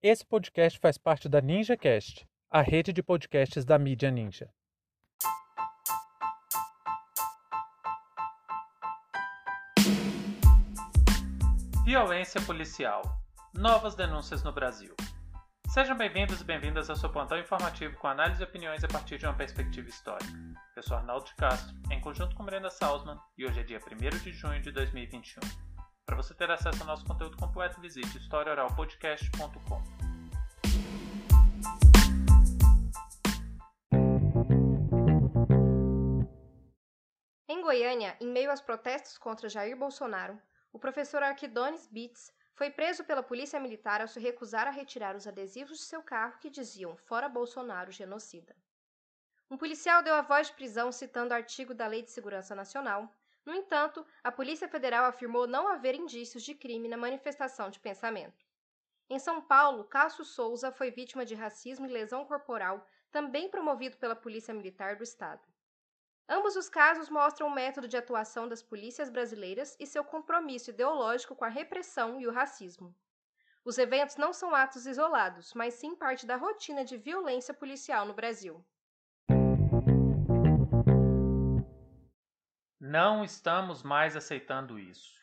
Esse podcast faz parte da NinjaCast, a rede de podcasts da mídia Ninja. Violência policial. Novas denúncias no Brasil. Sejam bem-vindos e bem-vindas ao seu plantão informativo com análise e opiniões a partir de uma perspectiva histórica. Eu sou Arnaldo de Castro, em conjunto com Brenda Salzman, e hoje é dia 1 de junho de 2021. Para você ter acesso ao nosso conteúdo completo, visite historiaoralpodcast.com. Em Goiânia, em meio aos protestos contra Jair Bolsonaro, o professor Arquidones Bitts foi preso pela polícia militar ao se recusar a retirar os adesivos de seu carro que diziam Fora Bolsonaro, genocida. Um policial deu a voz de prisão citando artigo da Lei de Segurança Nacional, no entanto, a Polícia Federal afirmou não haver indícios de crime na manifestação de pensamento. Em São Paulo, Cássio Souza foi vítima de racismo e lesão corporal, também promovido pela Polícia Militar do Estado. Ambos os casos mostram o método de atuação das polícias brasileiras e seu compromisso ideológico com a repressão e o racismo. Os eventos não são atos isolados, mas sim parte da rotina de violência policial no Brasil. Não estamos mais aceitando isso.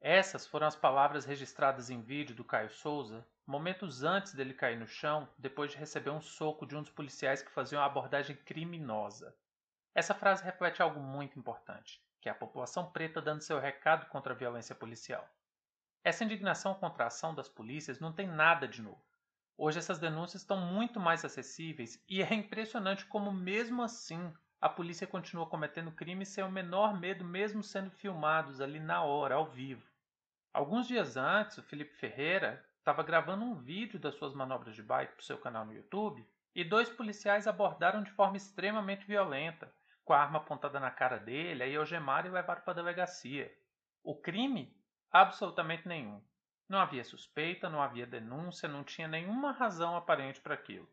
Essas foram as palavras registradas em vídeo do Caio Souza, momentos antes dele cair no chão, depois de receber um soco de um dos policiais que faziam a abordagem criminosa. Essa frase reflete algo muito importante, que é a população preta dando seu recado contra a violência policial. Essa indignação contra a ação das polícias não tem nada de novo. Hoje essas denúncias estão muito mais acessíveis e é impressionante como, mesmo assim, a polícia continua cometendo crimes sem o menor medo, mesmo sendo filmados ali na hora, ao vivo. Alguns dias antes, o Felipe Ferreira estava gravando um vídeo das suas manobras de bike para o seu canal no YouTube e dois policiais abordaram de forma extremamente violenta, com a arma apontada na cara dele, aí algemaram e levaram para a delegacia. O crime? Absolutamente nenhum. Não havia suspeita, não havia denúncia, não tinha nenhuma razão aparente para aquilo.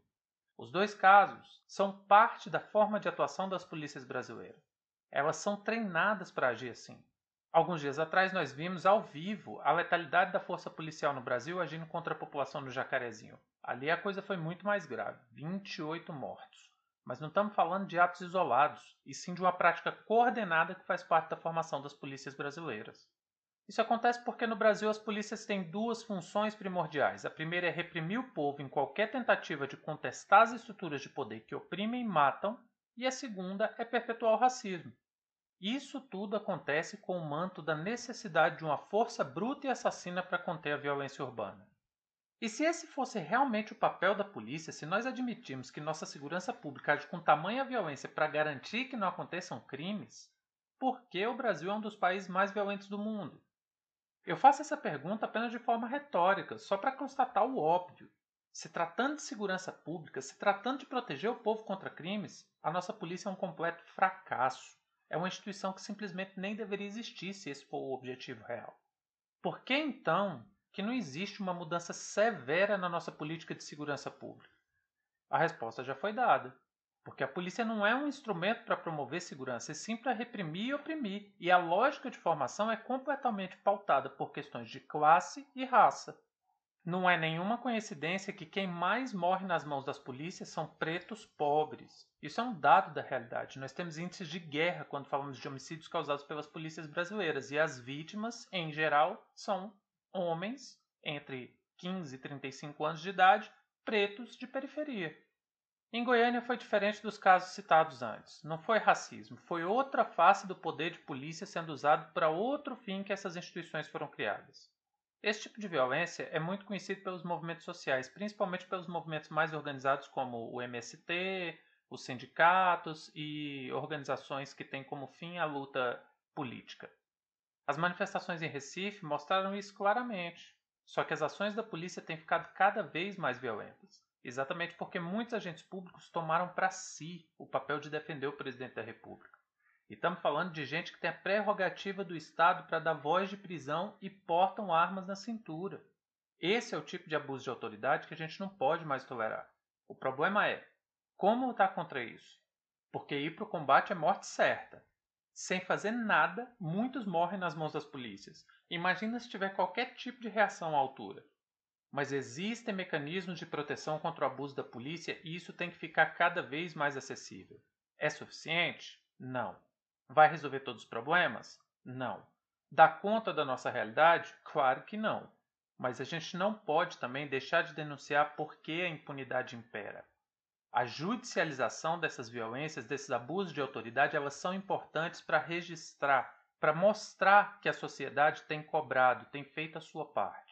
Os dois casos são parte da forma de atuação das polícias brasileiras. Elas são treinadas para agir assim. Alguns dias atrás nós vimos ao vivo a letalidade da força policial no Brasil agindo contra a população do Jacarezinho. Ali a coisa foi muito mais grave, 28 mortos. Mas não estamos falando de atos isolados, e sim de uma prática coordenada que faz parte da formação das polícias brasileiras. Isso acontece porque no Brasil as polícias têm duas funções primordiais. A primeira é reprimir o povo em qualquer tentativa de contestar as estruturas de poder que oprimem e matam, e a segunda é perpetuar o racismo. Isso tudo acontece com o manto da necessidade de uma força bruta e assassina para conter a violência urbana. E se esse fosse realmente o papel da polícia, se nós admitirmos que nossa segurança pública age com tamanha violência para garantir que não aconteçam crimes, por que o Brasil é um dos países mais violentos do mundo? Eu faço essa pergunta apenas de forma retórica, só para constatar o óbvio. Se tratando de segurança pública, se tratando de proteger o povo contra crimes, a nossa polícia é um completo fracasso. É uma instituição que simplesmente nem deveria existir se esse for o objetivo real. Por que então que não existe uma mudança severa na nossa política de segurança pública? A resposta já foi dada. Porque a polícia não é um instrumento para promover segurança, é sim para reprimir e oprimir. E a lógica de formação é completamente pautada por questões de classe e raça. Não é nenhuma coincidência que quem mais morre nas mãos das polícias são pretos pobres. Isso é um dado da realidade. Nós temos índices de guerra quando falamos de homicídios causados pelas polícias brasileiras. E as vítimas, em geral, são homens entre 15 e 35 anos de idade, pretos de periferia. Em Goiânia foi diferente dos casos citados antes. Não foi racismo, foi outra face do poder de polícia sendo usado para outro fim que essas instituições foram criadas. Esse tipo de violência é muito conhecido pelos movimentos sociais, principalmente pelos movimentos mais organizados como o MST, os sindicatos e organizações que têm como fim a luta política. As manifestações em Recife mostraram isso claramente, só que as ações da polícia têm ficado cada vez mais violentas. Exatamente porque muitos agentes públicos tomaram para si o papel de defender o presidente da República. E estamos falando de gente que tem a prerrogativa do Estado para dar voz de prisão e portam armas na cintura. Esse é o tipo de abuso de autoridade que a gente não pode mais tolerar. O problema é como lutar contra isso? Porque ir para o combate é morte certa. Sem fazer nada, muitos morrem nas mãos das polícias. Imagina se tiver qualquer tipo de reação à altura. Mas existem mecanismos de proteção contra o abuso da polícia e isso tem que ficar cada vez mais acessível. É suficiente? Não. Vai resolver todos os problemas? Não. Dá conta da nossa realidade? Claro que não. Mas a gente não pode também deixar de denunciar porque a impunidade impera. A judicialização dessas violências, desses abusos de autoridade, elas são importantes para registrar, para mostrar que a sociedade tem cobrado, tem feito a sua parte.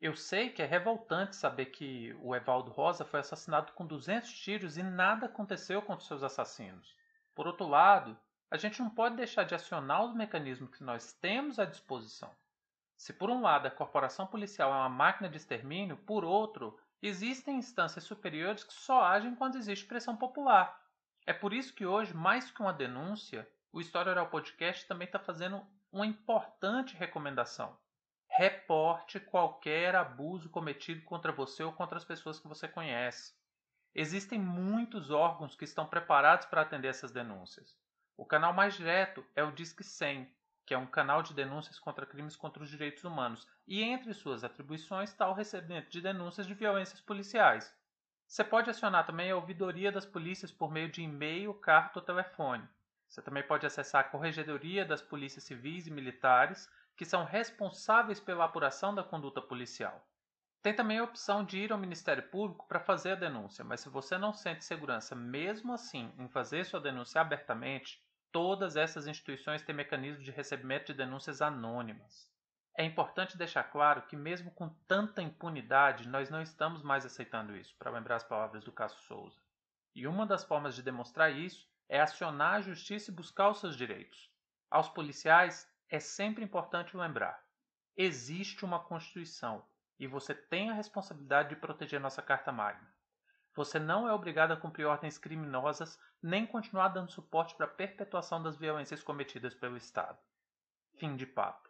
Eu sei que é revoltante saber que o Evaldo Rosa foi assassinado com 200 tiros e nada aconteceu contra seus assassinos. Por outro lado, a gente não pode deixar de acionar os mecanismos que nós temos à disposição. Se por um lado a corporação policial é uma máquina de extermínio, por outro, existem instâncias superiores que só agem quando existe pressão popular. É por isso que hoje, mais que uma denúncia, o História Oral Podcast também está fazendo uma importante recomendação. Reporte qualquer abuso cometido contra você ou contra as pessoas que você conhece. Existem muitos órgãos que estão preparados para atender essas denúncias. O canal mais direto é o Disque 100, que é um canal de denúncias contra crimes contra os direitos humanos, e entre suas atribuições está o recebimento de denúncias de violências policiais. Você pode acionar também a ouvidoria das polícias por meio de e-mail, carta ou telefone. Você também pode acessar a Corregedoria das Polícias Civis e Militares, que são responsáveis pela apuração da conduta policial. Tem também a opção de ir ao Ministério Público para fazer a denúncia, mas se você não sente segurança mesmo assim em fazer sua denúncia abertamente, Todas essas instituições têm mecanismos de recebimento de denúncias anônimas. É importante deixar claro que, mesmo com tanta impunidade, nós não estamos mais aceitando isso, para lembrar as palavras do Cássio Souza. E uma das formas de demonstrar isso é acionar a justiça e buscar os seus direitos. Aos policiais, é sempre importante lembrar: existe uma Constituição e você tem a responsabilidade de proteger nossa Carta Magna. Você não é obrigado a cumprir ordens criminosas nem continuar dando suporte para a perpetuação das violências cometidas pelo Estado. Fim de papo.